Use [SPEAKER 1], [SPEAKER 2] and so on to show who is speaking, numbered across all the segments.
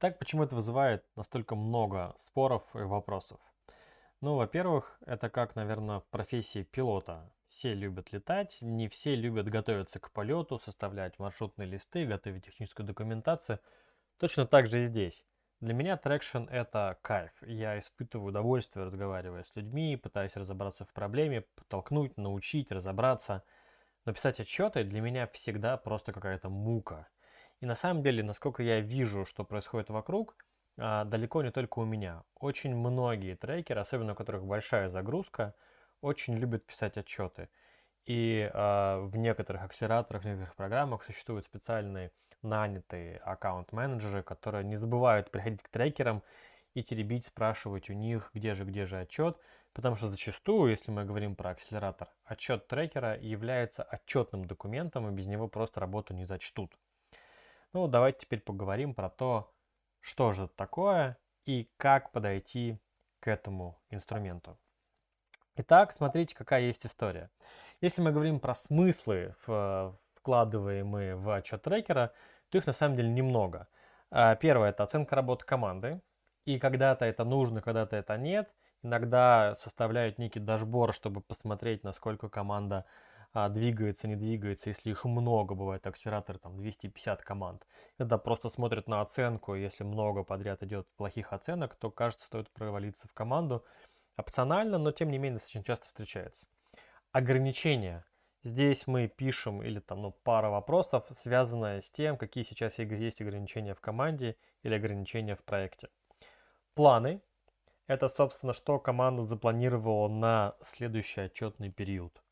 [SPEAKER 1] Так почему это вызывает настолько много споров и вопросов? Ну, во-первых, это как, наверное, профессии пилота. Все любят летать, не все любят готовиться к полету, составлять маршрутные листы, готовить техническую документацию. Точно так же и здесь. Для меня traction это кайф. Я испытываю удовольствие, разговаривая с людьми, пытаясь разобраться в проблеме, подтолкнуть, научить, разобраться. Но писать отчеты для меня всегда просто какая-то мука. И на самом деле, насколько я вижу, что происходит вокруг, а, далеко не только у меня. Очень многие трекеры, особенно у которых большая загрузка, очень любят писать отчеты. И э, в некоторых акселераторах, в некоторых программах существуют специальные нанятые аккаунт-менеджеры, которые не забывают приходить к трекерам и теребить, спрашивать у них, где же, где же отчет, потому что зачастую, если мы говорим про акселератор, отчет трекера является отчетным документом, и без него просто работу не зачтут. Ну, давайте теперь поговорим про то, что же это такое и как подойти к этому инструменту. Итак, смотрите, какая есть история. Если мы говорим про смыслы, вкладываемые в отчет трекера, то их на самом деле немного. А, первое – это оценка работы команды. И когда-то это нужно, когда-то это нет. Иногда составляют некий дашборд, чтобы посмотреть, насколько команда а, двигается, не двигается, если их много, бывает акселератор, там 250 команд. Это просто смотрят на оценку, если много подряд идет плохих оценок, то кажется, стоит провалиться в команду. Опционально, но тем не менее очень часто встречается. Ограничения. Здесь мы пишем или там ну, пара вопросов, связанная с тем, какие сейчас есть ограничения в команде или ограничения в проекте. Планы. Это, собственно, что команда запланировала на следующий отчетный период.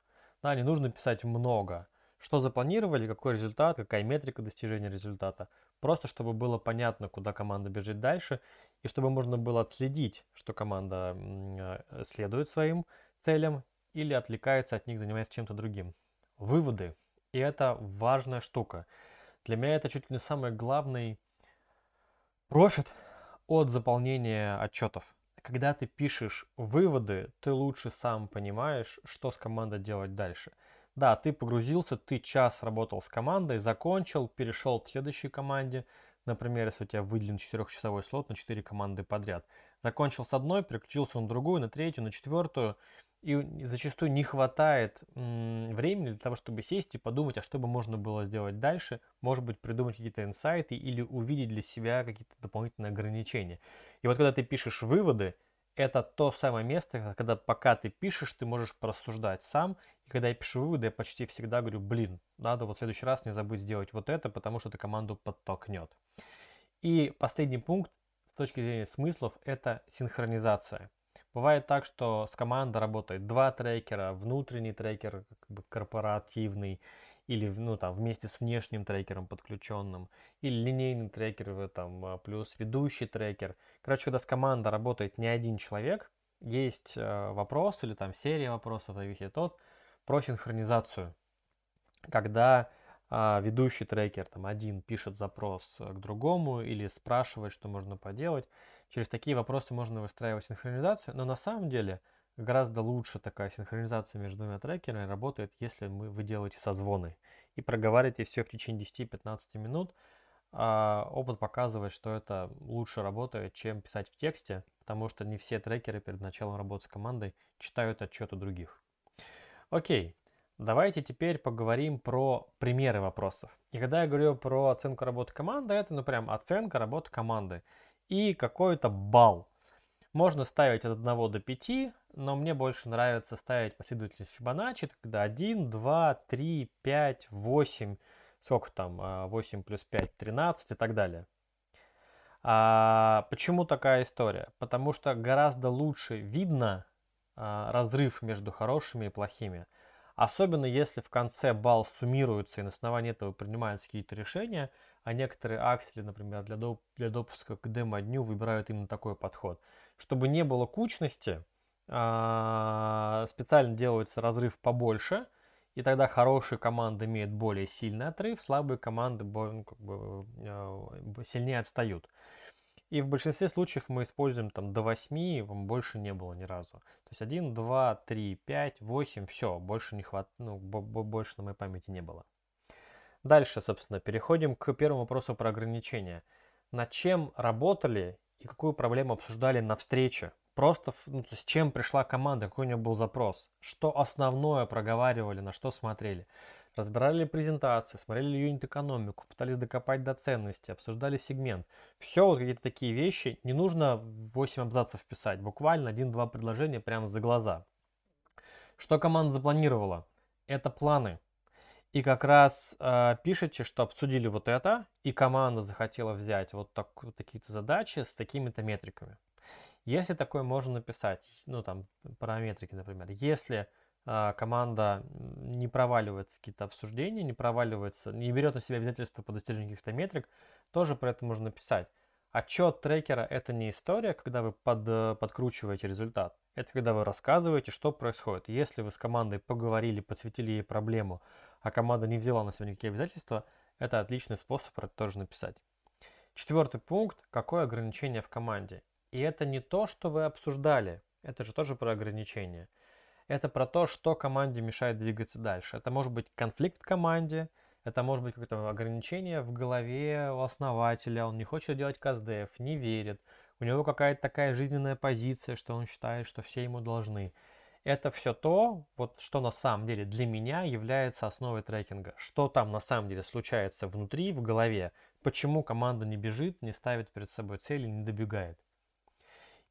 [SPEAKER 1] Да, не нужно писать много. Что запланировали, какой результат, какая метрика достижения результата. Просто чтобы было понятно, куда команда бежит дальше, и чтобы можно было отследить, что команда э, следует своим целям или отвлекается от них, занимаясь чем-то другим. Выводы. И это важная штука. Для меня это чуть ли не самый главный профит от заполнения отчетов когда ты пишешь выводы, ты лучше сам понимаешь, что с командой делать дальше. Да, ты погрузился, ты час работал с командой, закончил, перешел к следующей команде. Например, если у тебя выделен 4-часовой слот на 4 команды подряд. Закончил с одной, переключился на другую, на третью, на четвертую. И зачастую не хватает времени для того, чтобы сесть и подумать, а что бы можно было сделать дальше. Может быть, придумать какие-то инсайты или увидеть для себя какие-то дополнительные ограничения. И вот когда ты пишешь выводы, это то самое место, когда пока ты пишешь, ты можешь порассуждать сам. И когда я пишу выводы, я почти всегда говорю, блин, надо вот в следующий раз не забыть сделать вот это, потому что это команду подтолкнет. И последний пункт с точки зрения смыслов – это синхронизация. Бывает так, что с командой работает два трекера, внутренний трекер как бы корпоративный, или ну, там, вместе с внешним трекером подключенным, или линейный трекер, там, а, плюс ведущий трекер. Короче, когда с командой работает не один человек, есть э, вопрос или там серия вопросов, зависит от, про синхронизацию. Когда э, ведущий трекер, там, один пишет запрос к другому или спрашивает, что можно поделать, через такие вопросы можно выстраивать синхронизацию, но на самом деле – гораздо лучше такая синхронизация между двумя трекерами работает, если мы, вы делаете созвоны и проговариваете все в течение 10-15 минут. А опыт показывает, что это лучше работает, чем писать в тексте, потому что не все трекеры перед началом работы с командой читают отчеты других. Окей, давайте теперь поговорим про примеры вопросов. И когда я говорю про оценку работы команды, это ну прям оценка работы команды и какой-то балл. Можно ставить от 1 до 5, но мне больше нравится ставить последовательность Фибоначчи, когда 1, 2, 3, 5, 8, сколько там, 8 а, плюс 5, 13 и так далее. А почему такая история? Потому что гораздо лучше видно а, разрыв между хорошими и плохими. Особенно если в конце балл суммируется и на основании этого принимаются какие-то решения, а некоторые аксели, например, для, доп для допуска к демо-дню выбирают именно такой подход. Чтобы не было кучности, а, специально делается разрыв побольше, и тогда хорошие команды имеют более сильный отрыв, слабые команды ну, как бы, а, сильнее отстают. И в большинстве случаев мы используем там до 8, больше не было ни разу. То есть 1, 2, 3, 5, 8, все, больше не хват... ну, больше на моей памяти не было. Дальше, собственно, переходим к первому вопросу про ограничения. над чем работали и какую проблему обсуждали на встрече. Просто, ну, то есть, чем пришла команда, какой у нее был запрос, что основное проговаривали, на что смотрели. Разбирали презентацию, смотрели юнит-экономику, пытались докопать до ценности, обсуждали сегмент. Все вот какие-то такие вещи. Не нужно 8 абзацев писать, буквально один-два предложения прямо за глаза. Что команда запланировала? Это планы. И как раз э, пишите, что обсудили вот это, и команда захотела взять вот, так, вот такие-то задачи с такими-то метриками. Если такое можно написать, ну там параметрики, например, если э, команда не проваливается в какие-то обсуждения, не проваливается, не берет на себя обязательства по достижению каких-то метрик, тоже про это можно написать. Отчет трекера – это не история, когда вы под, э, подкручиваете результат. Это когда вы рассказываете, что происходит. Если вы с командой поговорили, подсветили ей проблему, а команда не взяла на себя никакие обязательства, это отличный способ про это тоже написать. Четвертый пункт – какое ограничение в команде. И это не то, что вы обсуждали, это же тоже про ограничения. Это про то, что команде мешает двигаться дальше. Это может быть конфликт в команде, это может быть какое-то ограничение в голове у основателя, он не хочет делать КСДФ, не верит, у него какая-то такая жизненная позиция, что он считает, что все ему должны. Это все то, вот, что на самом деле для меня является основой трекинга. Что там на самом деле случается внутри, в голове, почему команда не бежит, не ставит перед собой цели, не добегает.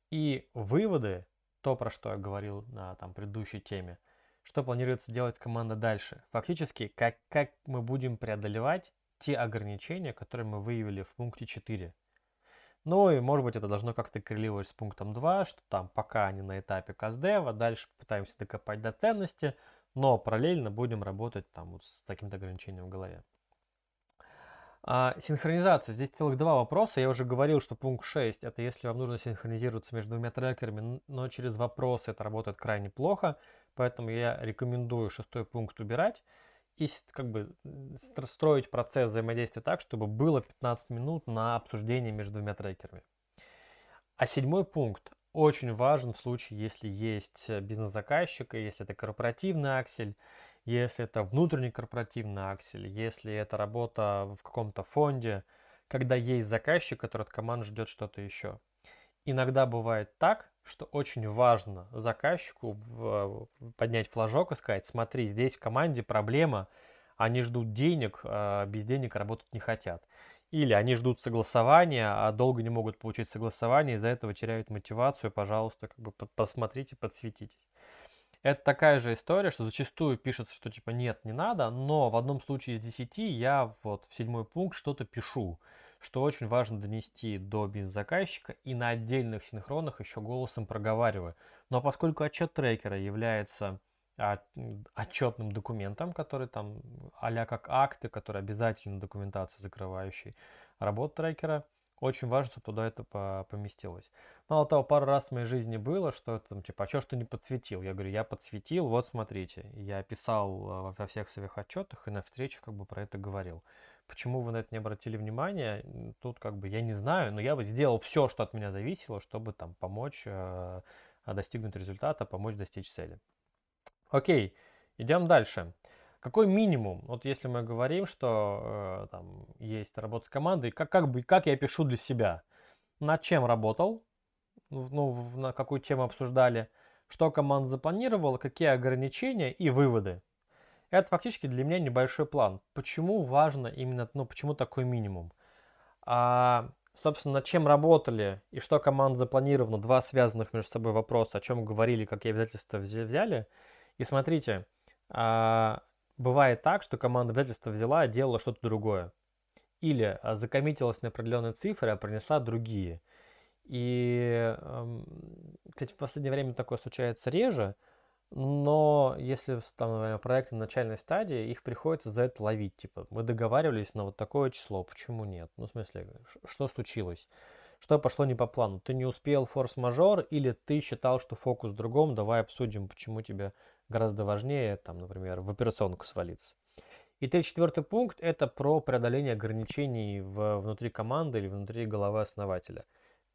[SPEAKER 1] И выводы, то, про что я говорил на там, предыдущей теме, что планируется делать команда дальше. Фактически, как, как мы будем преодолевать те ограничения, которые мы выявили в пункте 4. Ну и может быть это должно как-то коррелировать с пунктом 2, что там пока они на этапе каздева, дальше пытаемся докопать до ценности, но параллельно будем работать там вот с таким-то ограничением в голове. А, синхронизация. Здесь целых два вопроса. Я уже говорил, что пункт 6 это если вам нужно синхронизироваться между двумя трекерами, но через вопросы это работает крайне плохо. Поэтому я рекомендую шестой пункт убирать и как бы строить процесс взаимодействия так, чтобы было 15 минут на обсуждение между двумя трекерами. А седьмой пункт очень важен в случае, если есть бизнес-заказчик, если это корпоративный аксель, если это внутренний корпоративный аксель, если это работа в каком-то фонде, когда есть заказчик, который от команды ждет что-то еще. Иногда бывает так, что очень важно заказчику поднять флажок и сказать, смотри, здесь в команде проблема, они ждут денег, а без денег работать не хотят. Или они ждут согласования, а долго не могут получить согласование, из-за этого теряют мотивацию, пожалуйста, как бы посмотрите, подсветитесь. Это такая же история, что зачастую пишется, что типа нет, не надо, но в одном случае из десяти я вот в седьмой пункт что-то пишу, что очень важно донести до бизнес-заказчика и на отдельных синхронах еще голосом проговариваю. Но поскольку отчет трекера является отчетным документом, который там а как акты, который обязательно документация закрывающий работу трекера, очень важно, чтобы туда это поместилось. Мало того, пару раз в моей жизни было, что это там, типа, а что, что не подсветил? Я говорю, я подсветил, вот смотрите. Я писал э, во всех своих отчетах и на встречах как бы про это говорил. Почему вы на это не обратили внимание? Тут как бы я не знаю, но я бы сделал все, что от меня зависело, чтобы там помочь э, достигнуть результата, помочь достичь цели. Окей, идем дальше. Какой минимум? Вот если мы говорим, что э, там есть работа с командой, как, как, бы, как я пишу для себя? Над чем работал? Ну, на какую тему обсуждали? Что команда запланировала? Какие ограничения и выводы? Это фактически для меня небольшой план. Почему важно именно, ну, почему такой минимум? А, собственно, над чем работали и что команда запланировала, два связанных между собой вопроса, о чем говорили, какие обязательства взяли. И смотрите, а, бывает так, что команда обязательства взяла, делала что-то другое. Или а, закоммитилась на определенные цифры, а принесла другие. И, кстати, в последнее время такое случается реже, но если там, наверное, проекты на начальной стадии, их приходится за это ловить. Типа, мы договаривались на вот такое число, почему нет? Ну, в смысле, что случилось? Что пошло не по плану? Ты не успел форс-мажор или ты считал, что фокус в другом? Давай обсудим, почему тебе гораздо важнее, там, например, в операционку свалиться. И третий, четвертый пункт – это про преодоление ограничений в, внутри команды или внутри головы основателя.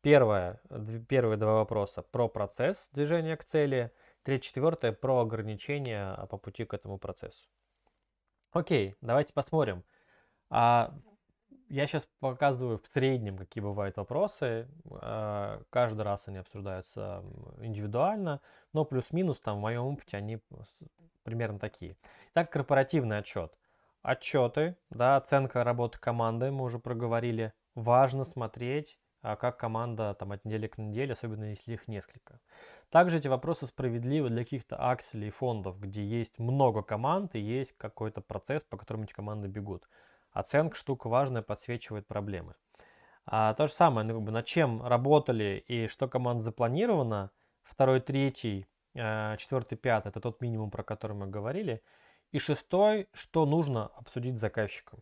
[SPEAKER 1] Первое, первые два вопроса про процесс движения к цели – Третье, четвертое про ограничения а, по пути к этому процессу. Окей, давайте посмотрим. А я сейчас показываю в среднем, какие бывают вопросы. Э, каждый раз они обсуждаются индивидуально, но плюс-минус там в моем опыте они примерно такие. Так, корпоративный отчет. Отчеты, да, оценка работы команды, мы уже проговорили. Важно смотреть, а как команда там от недели к неделе, особенно если их несколько. Также эти вопросы справедливы для каких-то акселей и фондов, где есть много команд и есть какой-то процесс, по которому эти команды бегут. Оценка штука важная, подсвечивает проблемы. А то же самое, ну, как бы, над чем работали и что команда запланирована, второй, третий, э, четвертый, пятый, это тот минимум, про который мы говорили. И шестой, что нужно обсудить с заказчиком.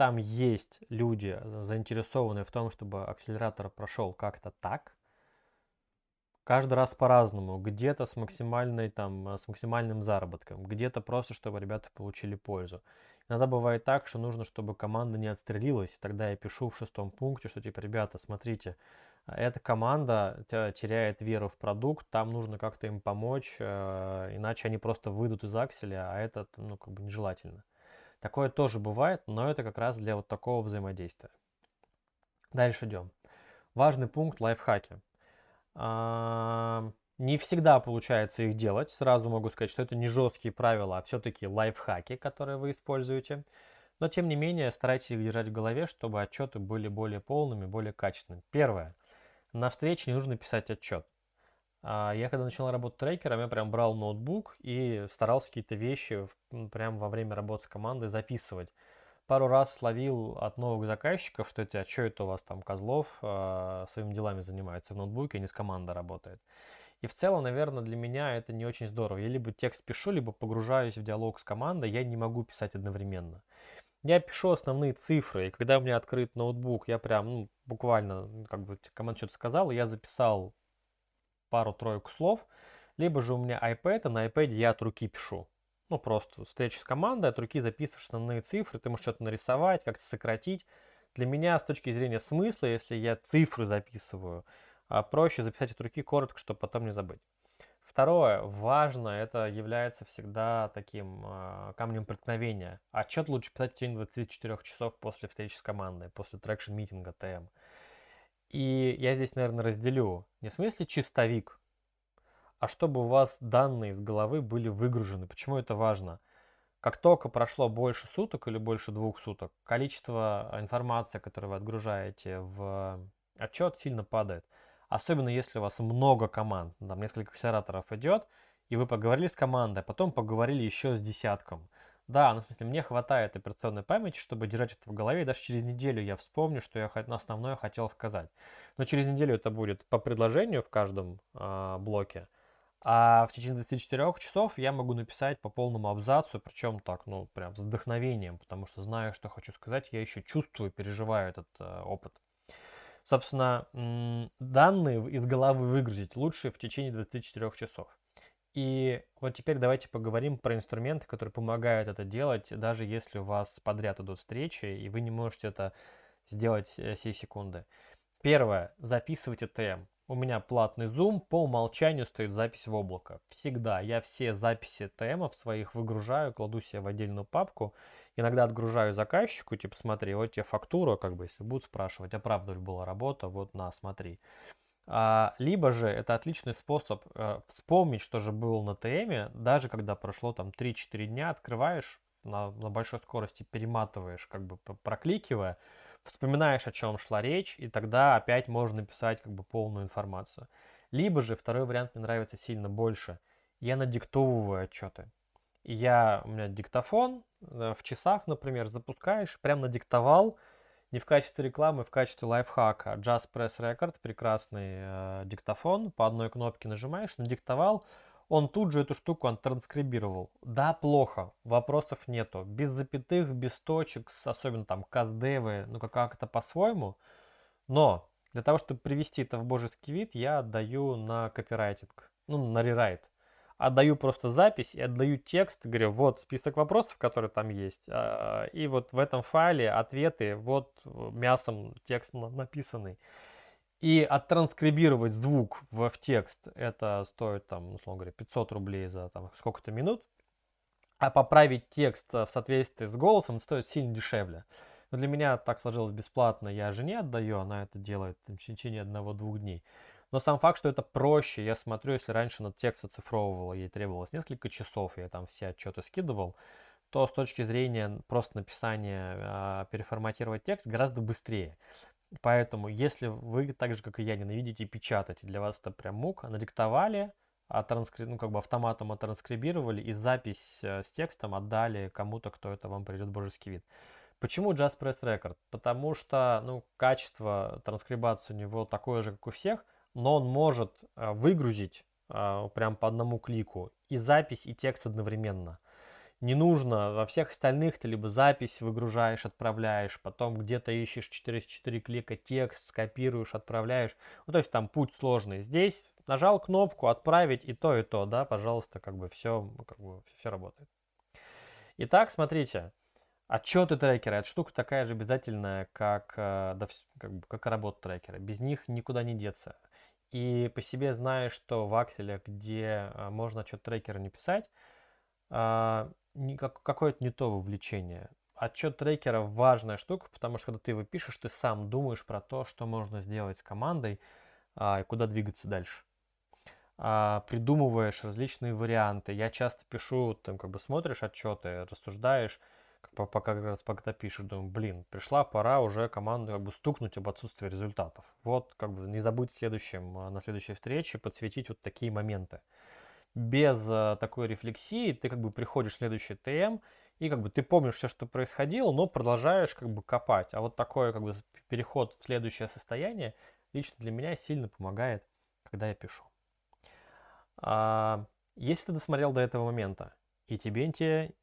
[SPEAKER 1] Там есть люди, заинтересованные в том, чтобы акселератор прошел как-то так. Каждый раз по-разному. Где-то с, максимальной, там, с максимальным заработком, где-то просто, чтобы ребята получили пользу. Иногда бывает так, что нужно, чтобы команда не отстрелилась. Тогда я пишу в шестом пункте, что типа, ребята, смотрите, эта команда теряет веру в продукт, там нужно как-то им помочь, э, иначе они просто выйдут из акселя, а это ну, как бы нежелательно. Такое тоже бывает, но это как раз для вот такого взаимодействия. Дальше идем. Важный пункт лайфхаки. Не всегда получается их делать. Сразу могу сказать, что это не жесткие правила, а все-таки лайфхаки, которые вы используете. Но тем не менее, старайтесь их держать в голове, чтобы отчеты были более полными, более качественными. Первое. На встрече не нужно писать отчет. А, я когда начал работать трекером, я прям брал ноутбук и старался какие-то вещи прямо во время работы с командой записывать. Пару раз словил от новых заказчиков, что это, а что это у вас там Козлов э, своими делами занимается в ноутбуке, а не с командой работает. И в целом, наверное, для меня это не очень здорово. Я либо текст пишу, либо погружаюсь в диалог с командой, я не могу писать одновременно. Я пишу основные цифры, и когда у меня открыт ноутбук, я прям, ну, буквально, как бы команда что-то сказала, я записал пару-тройку слов, либо же у меня iPad, а на iPad я от руки пишу. Ну, просто встреча с командой, от руки записываешь основные цифры, ты можешь что-то нарисовать, как-то сократить. Для меня, с точки зрения смысла, если я цифры записываю, а проще записать от руки коротко, чтобы потом не забыть. Второе, важно, это является всегда таким э, камнем преткновения. Отчет лучше писать в течение 24 часов после встречи с командой, после traction-meeting а ТМ. И я здесь, наверное, разделю. Не в смысле чистовик, а чтобы у вас данные из головы были выгружены. Почему это важно? Как только прошло больше суток или больше двух суток, количество информации, которую вы отгружаете в отчет, сильно падает. Особенно если у вас много команд, там несколько акселераторов идет, и вы поговорили с командой, а потом поговорили еще с десятком. Да, ну в смысле, мне хватает операционной памяти, чтобы держать это в голове, и даже через неделю я вспомню, что я на основное хотел сказать. Но через неделю это будет по предложению в каждом э, блоке, а в течение 24 часов я могу написать по полному абзацу, причем так, ну, прям с вдохновением, потому что знаю, что хочу сказать, я еще чувствую, переживаю этот э, опыт. Собственно, данные из головы выгрузить лучше в течение 24 часов. И вот теперь давайте поговорим про инструменты, которые помогают это делать, даже если у вас подряд идут встречи, и вы не можете это сделать э, сей секунды. Первое. Записывайте ТМ. У меня платный Zoom, по умолчанию стоит запись в облако. Всегда. Я все записи ТМов своих выгружаю, кладу себе в отдельную папку иногда отгружаю заказчику, типа, смотри, вот тебе фактура, как бы, если будут спрашивать, а правда ли была работа, вот на, смотри. А, либо же это отличный способ э, вспомнить, что же было на ТМе, даже когда прошло там 3-4 дня, открываешь на, на большой скорости, перематываешь, как бы прокликивая, вспоминаешь, о чем шла речь, и тогда опять можно написать как бы полную информацию. Либо же второй вариант мне нравится сильно больше. Я надиктовываю отчеты я, у меня диктофон, э, в часах, например, запускаешь, прям надиктовал, не в качестве рекламы, в качестве лайфхака. Jazz Press Record, прекрасный э, диктофон, по одной кнопке нажимаешь, надиктовал, он тут же эту штуку он транскрибировал. Да, плохо, вопросов нету. Без запятых, без точек, особенно там каздевы, ну как это по-своему. Но для того, чтобы привести это в божеский вид, я отдаю на копирайтинг, ну на рерайт отдаю просто запись и отдаю текст, говорю, вот список вопросов, которые там есть, а, и вот в этом файле ответы, вот мясом текст написанный. И оттранскрибировать звук в, в текст, это стоит там, условно говоря, 500 рублей за там сколько-то минут. А поправить текст в соответствии с голосом стоит сильно дешевле. Но для меня так сложилось бесплатно, я жене отдаю, она это делает в течение одного-двух дней. Но сам факт, что это проще, я смотрю, если раньше на текст оцифровывала, ей требовалось несколько часов, я там все отчеты скидывал, то с точки зрения просто написания, э, переформатировать текст гораздо быстрее. Поэтому, если вы так же, как и я, ненавидите печатать, для вас это прям мук, надиктовали, а транскри... ну, как бы автоматом оттранскрибировали и запись э, с текстом отдали кому-то, кто это вам придет божеский вид. Почему Just Press Record? Потому что ну, качество транскрибации у него такое же, как у всех, но он может э, выгрузить э, прям по одному клику и запись, и текст одновременно. Не нужно во всех остальных ты либо запись выгружаешь, отправляешь, потом где-то ищешь через 4 клика текст, скопируешь, отправляешь. Ну, то есть там путь сложный. Здесь нажал кнопку отправить и то, и то, да, пожалуйста, как бы все, как бы все работает. Итак, смотрите, отчеты трекера, эта штука такая же обязательная, как, э, да, как, как работа трекера. Без них никуда не деться. И по себе знаю, что в Axel, где э, можно отчет трекера не писать, а, какое-то не то вовлечение. Отчет трекера важная штука, потому что когда ты его пишешь, ты сам думаешь про то, что можно сделать с командой а, и куда двигаться дальше. А, придумываешь различные варианты. Я часто пишу, там как бы смотришь отчеты, рассуждаешь, пока как раз пока пишешь, думаю, блин, пришла пора уже команду как бы стукнуть об отсутствии результатов. Вот как бы не забыть в следующем, на следующей встрече подсветить вот такие моменты без э, такой рефлексии ты как бы приходишь в следующий ТМ, и как бы ты помнишь все, что происходило, но продолжаешь как бы копать. А вот такой как бы переход в следующее состояние лично для меня сильно помогает, когда я пишу. А, если ты досмотрел до этого момента, и тебе те,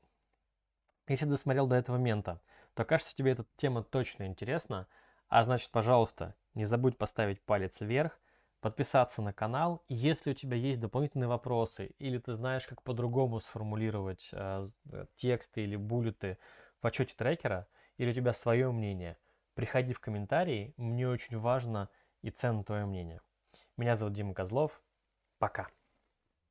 [SPEAKER 1] если досмотрел до этого момента, то кажется тебе эта тема точно интересна, а значит, пожалуйста, не забудь поставить палец вверх, подписаться на канал. Если у тебя есть дополнительные вопросы или ты знаешь, как по-другому сформулировать э, тексты или буллеты в отчете трекера, или у тебя свое мнение, приходи в комментарии. Мне очень важно и ценно твое мнение. Меня зовут Дима Козлов. Пока.